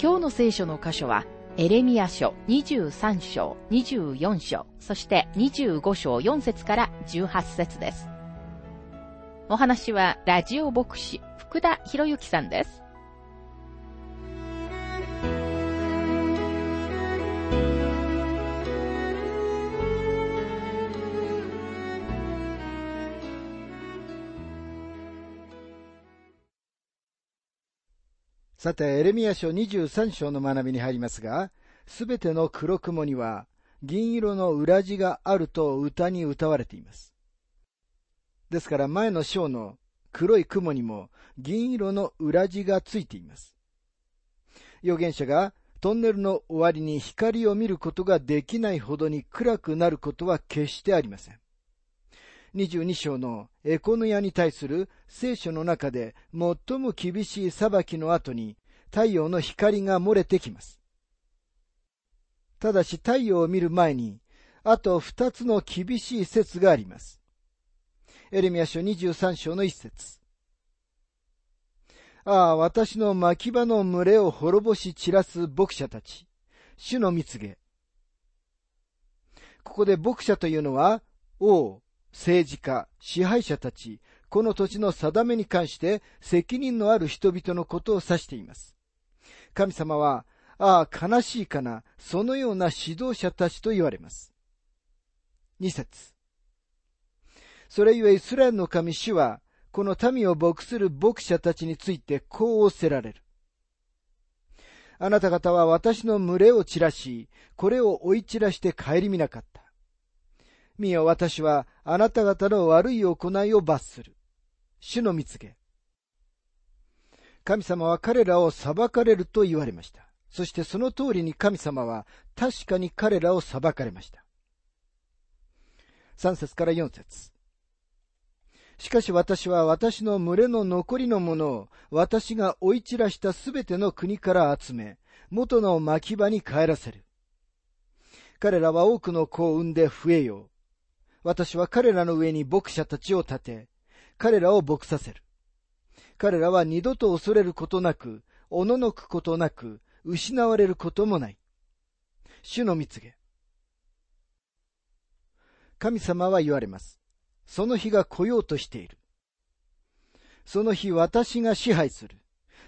今日の聖書の箇所は、エレミア書23章、24章、そして25章4節から18節です。お話は、ラジオ牧師、福田博之さんです。さて、エレミア書23章の学びに入りますが、すべての黒雲には銀色の裏地があると歌に歌われています。ですから前の章の黒い雲にも銀色の裏地がついています。預言者がトンネルの終わりに光を見ることができないほどに暗くなることは決してありません。22章のエコノヤに対する聖書の中で最も厳しい裁きの後に太陽の光が漏れてきます。ただし太陽を見る前に、あと二つの厳しい説があります。エレミア書23章の一節。ああ、私の牧場の群れを滅ぼし散らす牧者たち。主の蜜げ。ここで牧者というのは、王、政治家、支配者たち、この土地の定めに関して責任のある人々のことを指しています。神様は、ああ、悲しいかな、そのような指導者たちと言われます。二節。それゆえイスラエルの神主は、この民を牧する牧者たちについてこうおせられる。あなた方は私の群れを散らし、これを追い散らして帰り見なかった。見よ、私はあなた方の悪い行いを罰する。主の蜜げ。神様は彼らを裁かれると言われました。そしてその通りに神様は確かに彼らを裁かれました。3節から4節しかし私は私の群れの残りのものを私が追い散らしたすべての国から集め、元の牧場に帰らせる。彼らは多くの子を産んで増えよう。私は彼らの上に牧者たちを立て、彼らを牧させる。彼らは二度と恐れることなく、おののくことなく、失われることもない。主の蜜げ。神様は言われます。その日が来ようとしている。その日私が支配する。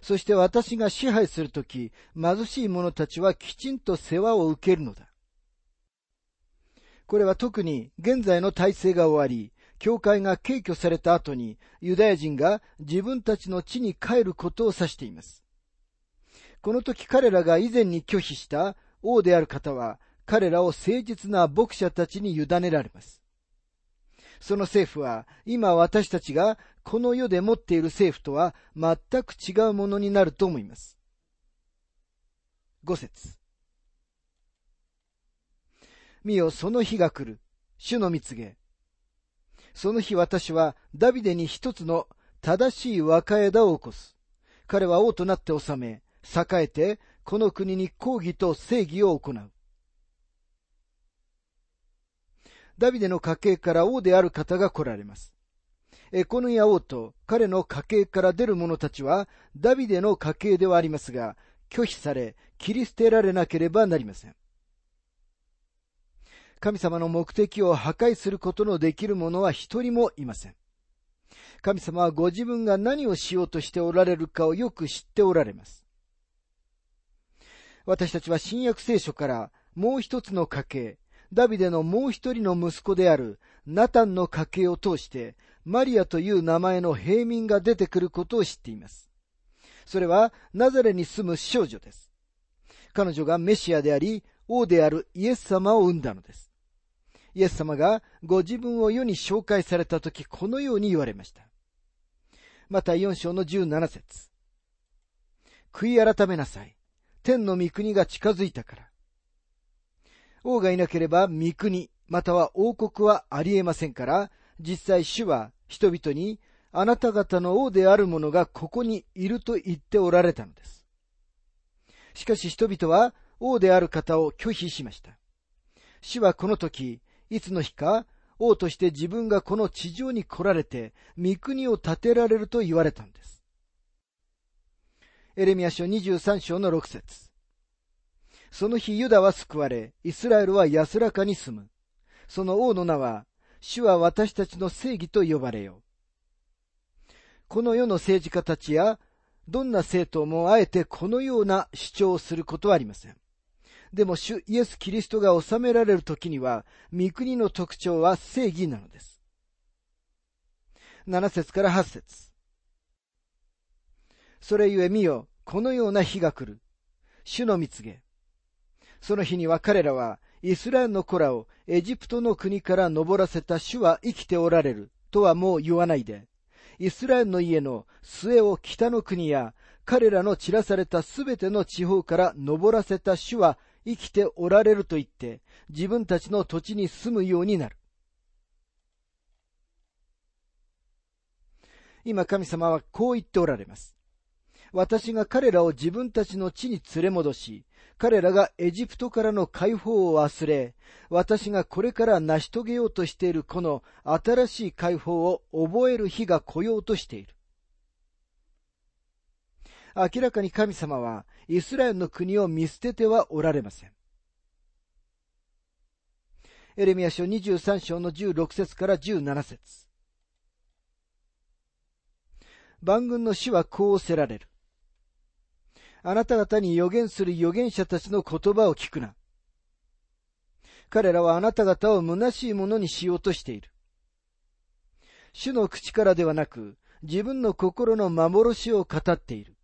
そして私が支配するとき、貧しい者たちはきちんと世話を受けるのだ。これは特に現在の体制が終わり、教会が敬挙された後にユダヤ人が自分たちの地に帰ることを指しています。この時彼らが以前に拒否した王である方は彼らを誠実な牧者たちに委ねられます。その政府は今私たちがこの世で持っている政府とは全く違うものになると思います。五節見よ、その日が来る。主の蜜げ。その日私はダビデに一つの正しい若枝を起こす。彼は王となって治め、栄えて、この国に抗議と正義を行う。ダビデの家系から王である方が来られます。エコヌヤ王と彼の家系から出る者たちはダビデの家系ではありますが、拒否され、切り捨てられなければなりません。神様の目的を破壊することのできる者は一人もいません。神様はご自分が何をしようとしておられるかをよく知っておられます。私たちは新約聖書からもう一つの家系、ダビデのもう一人の息子であるナタンの家系を通してマリアという名前の平民が出てくることを知っています。それはナザレに住む少女です。彼女がメシアであり、王であるイエス様を生んだのです。イエス様がご自分を世に紹介されたとき、このように言われました。また4章の17節悔い改めなさい。天の御国が近づいたから。王がいなければ御国、または王国はありえませんから、実際主は人々にあなた方の王である者がここにいると言っておられたのです。しかし人々は王である方を拒否しました。主はこの時、いつの日か王として自分がこの地上に来られて、御国を建てられると言われたのです。エレミア書23章の6節その日ユダは救われ、イスラエルは安らかに住む。その王の名は、主は私たちの正義と呼ばれよう。この世の政治家たちや、どんな政党もあえてこのような主張をすることはありません。でも主イエス・キリストが治められる時には、御国の特徴は正義なのです。7節から8節それゆえ見よ、このような日が来る。主の蜜げ。その日には彼らは、イスラエルの子らをエジプトの国から登らせた主は生きておられるとはもう言わないで、イスラエルの家の末を北の国や彼らの散らされたすべての地方から登らせた主は生きておられると言って、自分たちの土地に住むようになる。今神様はこう言っておられます。私が彼らを自分たちの地に連れ戻し、彼らがエジプトからの解放を忘れ、私がこれから成し遂げようとしているこの新しい解放を覚える日が来ようとしている。明らかに神様はイスラエルの国を見捨ててはおられません。エレミア書23章の16節から17節万軍の死はこうせられる。あなた方に予言する預言者たちの言葉を聞くな。彼らはあなた方を虚しいものにしようとしている。主の口からではなく、自分の心の幻を語っている。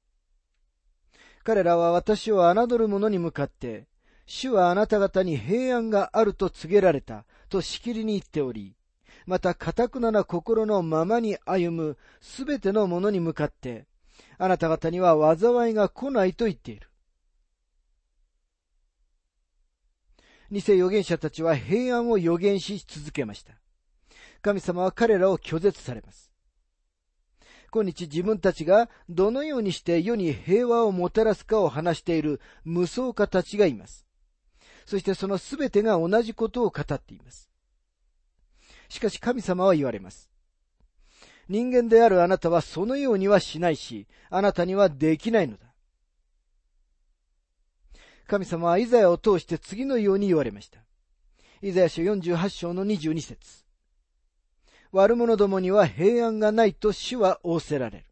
彼らは私を侮る者に向かって、主はあなた方に平安があると告げられたとしきりに言っており、また、堅くなな心のままに歩むすべての者に向かって、あなた方には災いが来ないと言っている。偽預言者たちは平安を預言し続けました。神様は彼らを拒絶されます。今日自分たちがどのようにして世に平和をもたらすかを話している無双家たちがいます。そしてそのすべてが同じことを語っています。しかし神様は言われます。人間であるあなたはそのようにはしないし、あなたにはできないのだ。神様はイザヤを通して次のように言われました。イザヤ書48章の22節悪者どもには平安がないと主は仰せられる。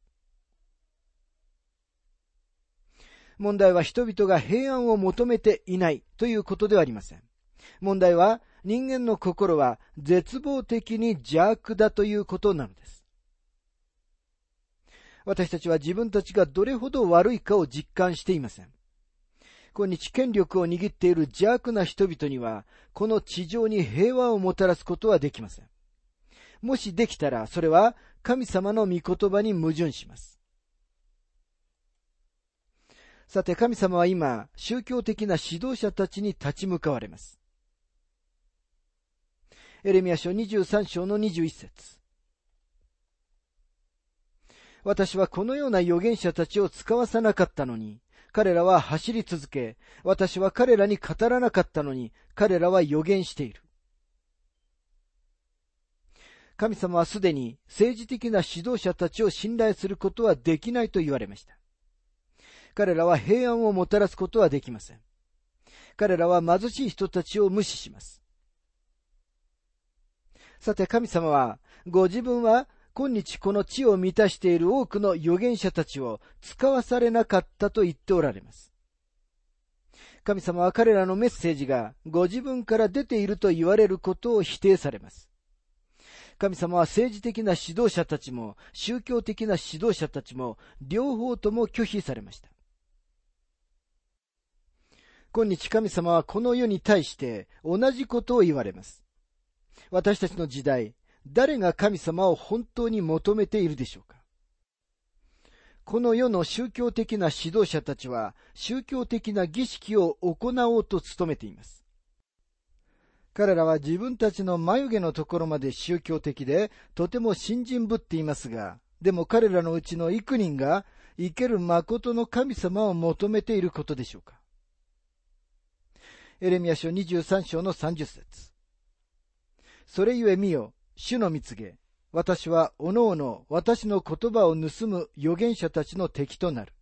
問題は人々が平安を求めていないということではありません。問題は人間の心は絶望的に邪悪だということなのです。私たちは自分たちがどれほど悪いかを実感していません。今日権力を握っている邪悪な人々には、この地上に平和をもたらすことはできません。もしできたら、それは神様の御言葉に矛盾します。さて、神様は今、宗教的な指導者たちに立ち向かわれます。エレミア書23章の21節私はこのような預言者たちを使わさなかったのに、彼らは走り続け、私は彼らに語らなかったのに、彼らは預言している。神様はすでに政治的な指導者たちを信頼することはできないと言われました。彼らは平安をもたらすことはできません。彼らは貧しい人たちを無視します。さて神様は、ご自分は今日この地を満たしている多くの預言者たちを使わされなかったと言っておられます。神様は彼らのメッセージがご自分から出ていると言われることを否定されます。神様は政治的な指導者たちも、宗教的な指導者たちも、両方とも拒否されました。今日神様はこの世に対して同じことを言われます。私たちの時代、誰が神様を本当に求めているでしょうかこの世の宗教的な指導者たちは宗教的な儀式を行おうと努めています。彼らは自分たちの眉毛のところまで宗教的で、とても信心ぶっていますが、でも彼らのうちの幾人が生ける誠の神様を求めていることでしょうか。エレミア書23章の30節それゆえ見よ、主の蜜げ、私はおのおの私の言葉を盗む預言者たちの敵となる。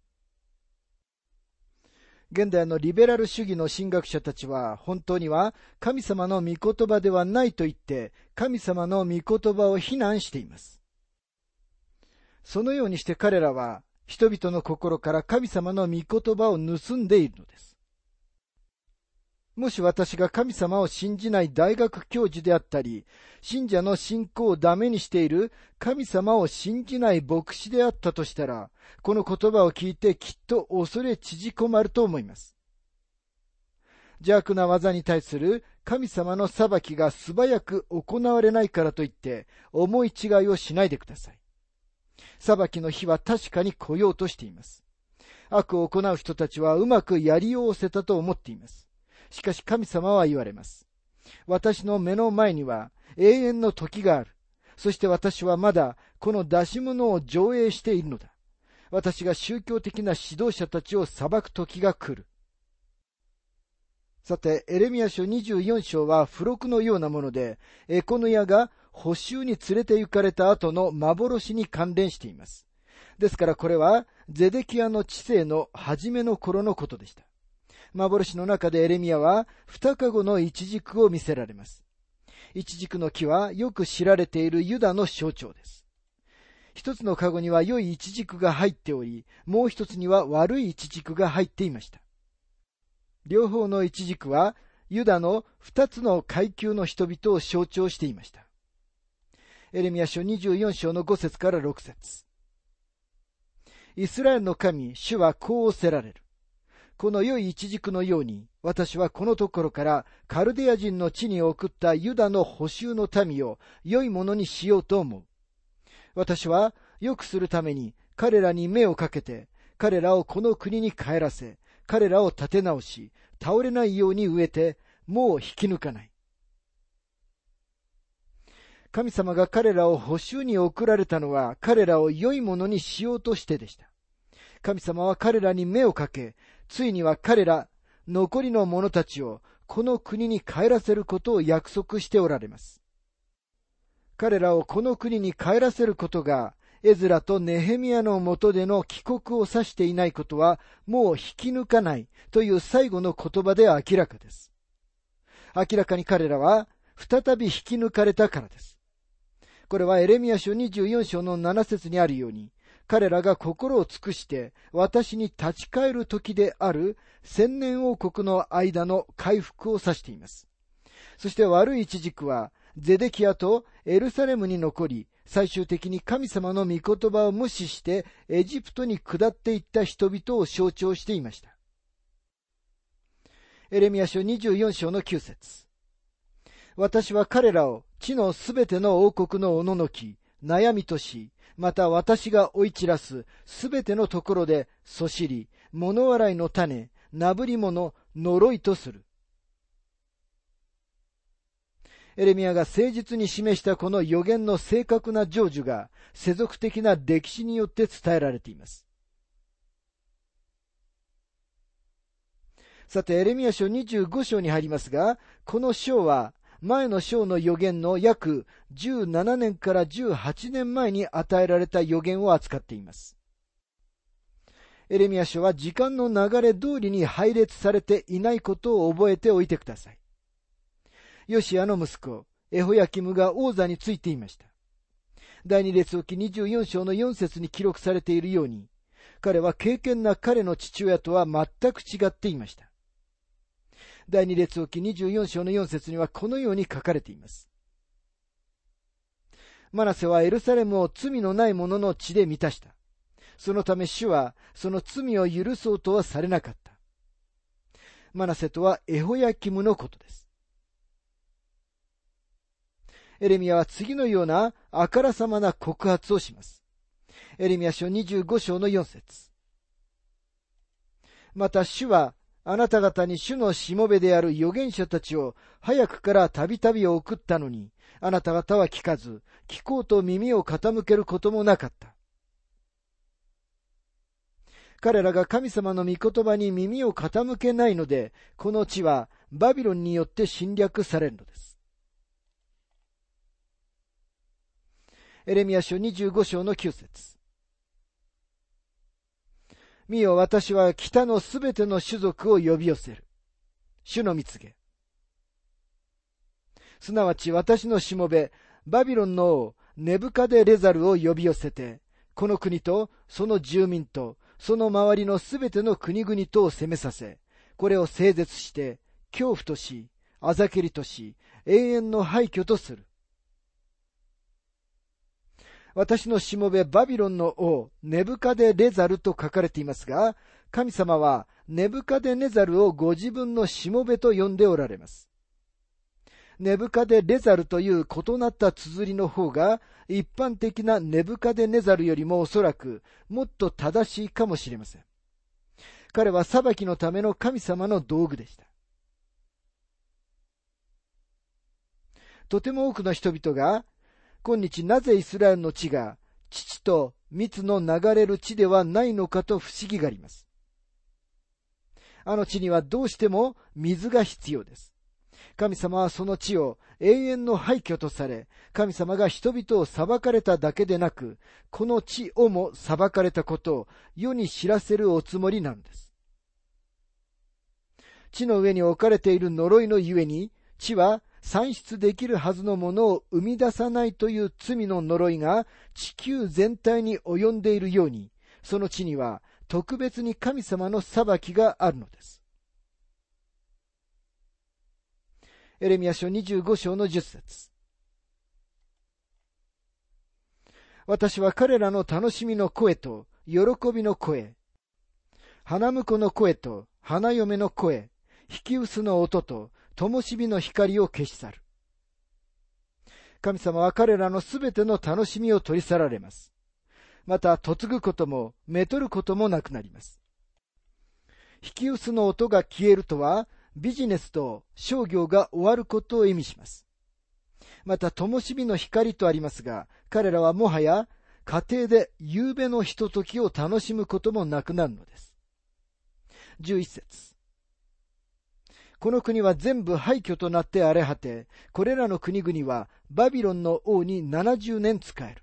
現代のリベラル主義の神学者たちは本当には神様の御言葉ではないと言って神様の御言葉を非難しています。そのようにして彼らは人々の心から神様の御言葉を盗んでいるのです。もし私が神様を信じない大学教授であったり、信者の信仰をダメにしている神様を信じない牧師であったとしたら、この言葉を聞いてきっと恐れ縮こまると思います。邪悪な技に対する神様の裁きが素早く行われないからといって、思い違いをしないでください。裁きの日は確かに来ようとしています。悪を行う人たちはうまくやりおおせたと思っています。しかし神様は言われます。私の目の前には永遠の時がある。そして私はまだこの出し物を上映しているのだ。私が宗教的な指導者たちを裁く時が来る。さて、エレミア書24章は付録のようなもので、エコノヤが補修に連れて行かれた後の幻に関連しています。ですからこれは、ゼデキアの知性の初めの頃のことでした。幻の中でエレミアは二籠の一軸を見せられます。一軸の木はよく知られているユダの象徴です。一つの籠には良い一軸が入っており、もう一つには悪い一軸が入っていました。両方の一軸はユダの二つの階級の人々を象徴していました。エレミア書24章の5節から6節イスラエルの神、主はこうおせられる。この良い一軸のように、私はこのところからカルデア人の地に送ったユダの補修の民を良いものにしようと思う。私は良くするために彼らに目をかけて、彼らをこの国に帰らせ、彼らを立て直し、倒れないように植えて、もう引き抜かない。神様が彼らを補修に送られたのは彼らを良いものにしようとしてでした。神様は彼らに目をかけ、ついには彼ら、残りの者たちをこの国に帰らせることを約束しておられます。彼らをこの国に帰らせることが、エズラとネヘミヤのもとでの帰国を指していないことは、もう引き抜かないという最後の言葉で明らかです。明らかに彼らは、再び引き抜かれたからです。これはエレミア書24章の7節にあるように、彼らが心を尽くして私に立ち返る時である千年王国の間の回復を指しています。そして悪い一軸はゼデキアとエルサレムに残り、最終的に神様の御言葉を無視してエジプトに下っていった人々を象徴していました。エレミア書24章の9節私は彼らを地のすべての王国のおののき、悩みとし、また私が追い散らすすべてのところで、そしり、物笑いの種、なぶり者、呪いとする。エレミアが誠実に示したこの予言の正確な成就が世俗的な歴史によって伝えられています。さて、エレミア書25章に入りますが、この章は前の章の予言の約17年から18年前に与えられた予言を扱っています。エレミア書は時間の流れ通りに配列されていないことを覚えておいてください。ヨシアの息子、エホヤキムが王座についていました。第二列置24章の4節に記録されているように、彼は敬虔な彼の父親とは全く違っていました。第二列置24章の4節にはこのように書かれています。マナセはエルサレムを罪のない者の血で満たした。そのため主はその罪を許そうとはされなかった。マナセとはエホヤキムのことです。エレミアは次のようなあからさまな告発をします。エレミア書25章の4節また主はあなた方に主のしもべである預言者たちを早くからたびたび送ったのに、あなた方は聞かず、聞こうと耳を傾けることもなかった。彼らが神様の御言葉に耳を傾けないので、この地はバビロンによって侵略されるのです。エレミア書25章の9節見よ、私は北のすべての種族を呼び寄せる。主の蜜げ。すなわち私のしもべ、バビロンの王、ネブカデレザルを呼び寄せて、この国とその住民とその周りのすべての国々とを攻めさせ、これを整絶して、恐怖とし、あざけりとし、永遠の廃墟とする。私のしもべバビロンの王、ネブカデレザルと書かれていますが、神様はネブカデネザルをご自分のしもべと呼んでおられます。ネブカデレザルという異なった綴りの方が、一般的なネブカデネザルよりもおそらくもっと正しいかもしれません。彼は裁きのための神様の道具でした。とても多くの人々が、今日なぜイスラエルの地が父と蜜の流れる地ではないのかと不思議があります。あの地にはどうしても水が必要です。神様はその地を永遠の廃墟とされ、神様が人々を裁かれただけでなく、この地をも裁かれたことを世に知らせるおつもりなのです。地の上に置かれている呪いのゆえに、地は産出できるはずのものを生み出さないという罪の呪いが地球全体に及んでいるように、その地には特別に神様の裁きがあるのです。エレミア書25章の10節私は彼らの楽しみの声と喜びの声、花婿の声と花嫁の声、引き薄の音と灯火の光を消し去る。神様は彼らのすべての楽しみを取り去られます。また、嫁ぐことも、めとることもなくなります。引き薄の音が消えるとは、ビジネスと商業が終わることを意味します。また、灯火の光とありますが、彼らはもはや家庭で夕べのひとときを楽しむこともなくなるのです。11節この国は全部廃墟となって荒れ果て、これらの国々はバビロンの王に70年仕える。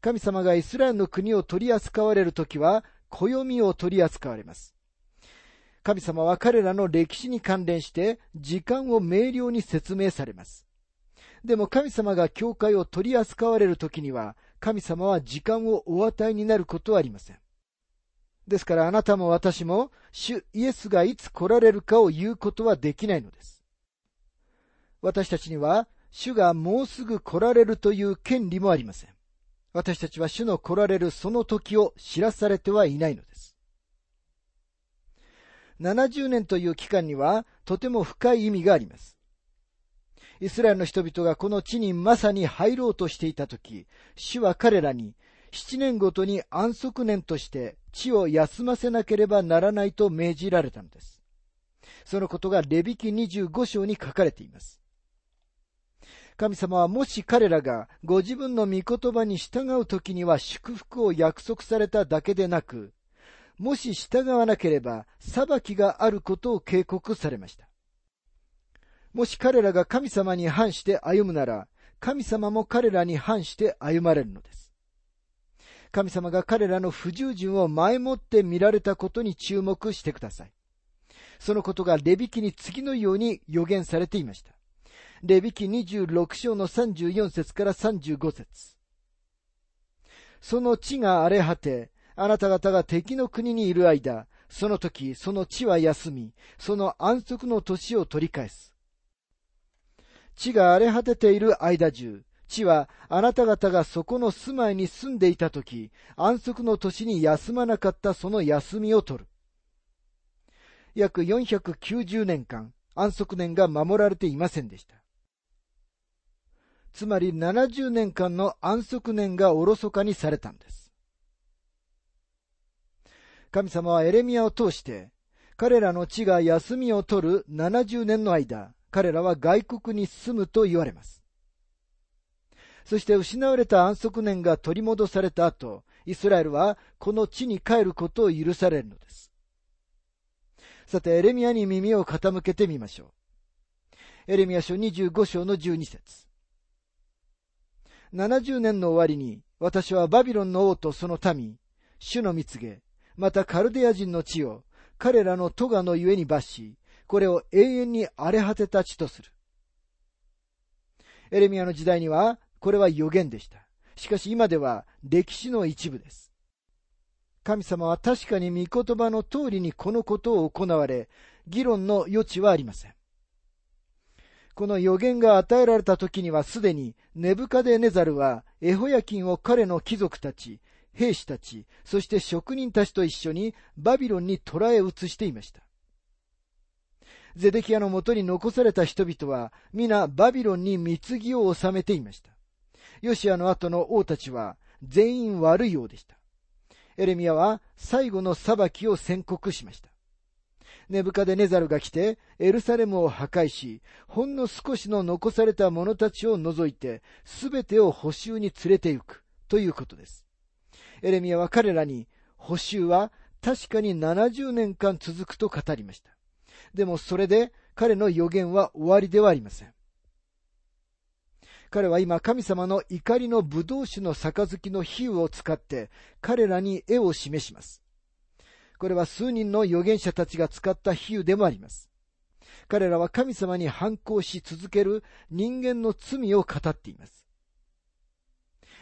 神様がイスラエルの国を取り扱われるときは、暦を取り扱われます。神様は彼らの歴史に関連して時間を明瞭に説明されます。でも神様が教会を取り扱われる時には、神様は時間をお与えになることはありません。ですからあなたも私も、主イエスがいつ来られるかを言うことはできないのです。私たちには、主がもうすぐ来られるという権利もありません。私たちは主の来られるその時を知らされてはいないのです。70年という期間にはとても深い意味があります。イスラエルの人々がこの地にまさに入ろうとしていたとき、主は彼らに7年ごとに安息年として地を休ませなければならないと命じられたのです。そのことがレビキ25章に書かれています。神様はもし彼らがご自分の御言葉に従うときには祝福を約束されただけでなく、もし従わなければ裁きがあることを警告されました。もし彼らが神様に反して歩むなら、神様も彼らに反して歩まれるのです。神様が彼らの不従順を前もって見られたことに注目してください。そのことがレビキに次のように予言されていました。レビキ26章の34節から35節その地が荒れ果て、あなた方が敵の国にいる間、その時、その地は休み、その安息の年を取り返す。地が荒れ果てている間中、地はあなた方がそこの住まいに住んでいた時、安息の年に休まなかったその休みを取る。約490年間、安息年が守られていませんでした。つまり70年間の安息年がおろそかにされたんです。神様はエレミアを通して、彼らの地が休みを取る70年の間、彼らは外国に住むと言われます。そして失われた安息年が取り戻された後、イスラエルはこの地に帰ることを許されるのです。さて、エレミアに耳を傾けてみましょう。エレミア書25章の12節70年の終わりに、私はバビロンの王とその民、主の蜜げ、またカルデア人の地を、彼らの咎のゆえに罰し、これを永遠に荒れ果てた地とする。エレミアの時代には、これは予言でした。しかし今では歴史の一部です。神様は確かに御言葉の通りにこのことを行われ、議論の余地はありません。この予言が与えられた時にはすでにネブカデネザルはエホヤキンを彼の貴族たち、兵士たち、そして職人たちと一緒にバビロンに捕らえ移していました。ゼデキアのもとに残された人々は皆バビロンに貢ぎを収めていました。ヨシアの後の王たちは全員悪いようでした。エレミアは最後の裁きを宣告しました。ネブカデネザルが来て、エルサレムを破壊し、ほんの少しの残された者たちを除いて、すべてを補修に連れて行く、ということです。エレミアは彼らに、補修は確かに70年間続くと語りました。でもそれで彼の予言は終わりではありません。彼は今神様の怒りの葡萄酒の杯の比喩を使って彼らに絵を示します。これは数人の預言者たちが使った比喩でもあります。彼らは神様に反抗し続ける人間の罪を語っています。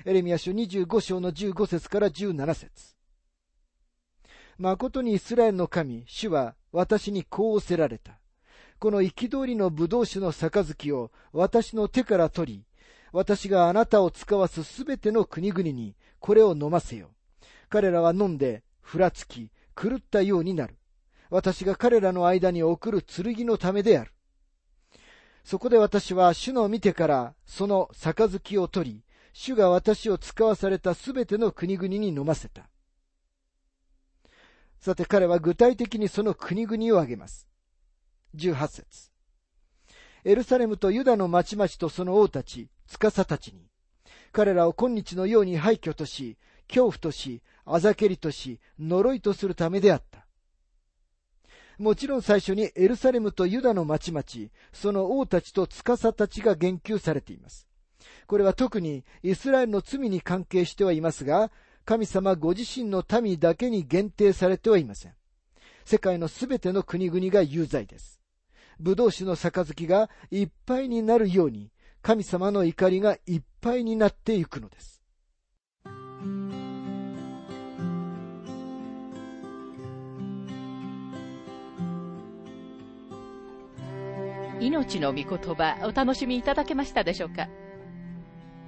エレミア書25章の15節から17節誠にイスラエルの神、主は私にこうおせられた。この憤りの葡萄酒の杯を私の手から取り、私があなたを使わすすべての国々にこれを飲ませよ。彼らは飲んで、ふらつき、狂ったようになる。私が彼らの間に送る剣のためである。そこで私は主の見てからその杯を取り、主が私を使わされたすべての国々に飲ませた。さて彼は具体的にその国々を挙げます。18節エルサレムとユダの町々とその王たち、司たちに、彼らを今日のように廃墟とし、恐怖とし、あざけりとし、呪いとするためであった。もちろん最初にエルサレムとユダの町々、その王たちと司たちが言及されています。これは特にイスラエルの罪に関係してはいますが、神様ご自身の民だけに限定されてはいません。世界のすべての国々が有罪です。葡萄酒の杯がいっぱいになるように、神様の怒りがいっぱいになっていくのです。命の御言葉お楽しみいただけましたでしょうか？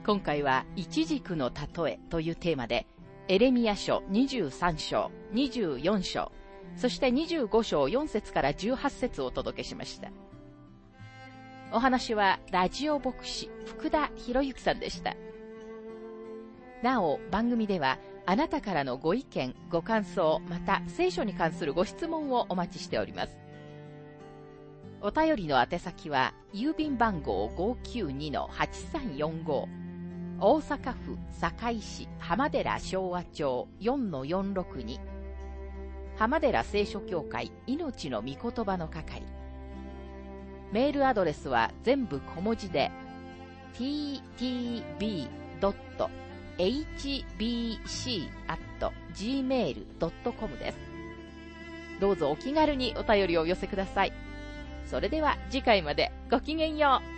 今回は「いちじくの例え」というテーマでエレミア書23章24章そして25章4節から18節をお届けしましたお話はラジオ牧師福田博之さんでした。なお、番組ではあなたからのご意見、ご感想、また聖書に関するご質問をお待ちしております。お便りの宛先は、郵便番号592-8345、大阪府堺市浜寺昭和町4-462、浜寺聖書協会命の御言葉の係、メールアドレスは全部小文字で ttb.hbc.gmail.com です。どうぞお気軽にお便りをお寄せください。それでは次回までごきげんよう。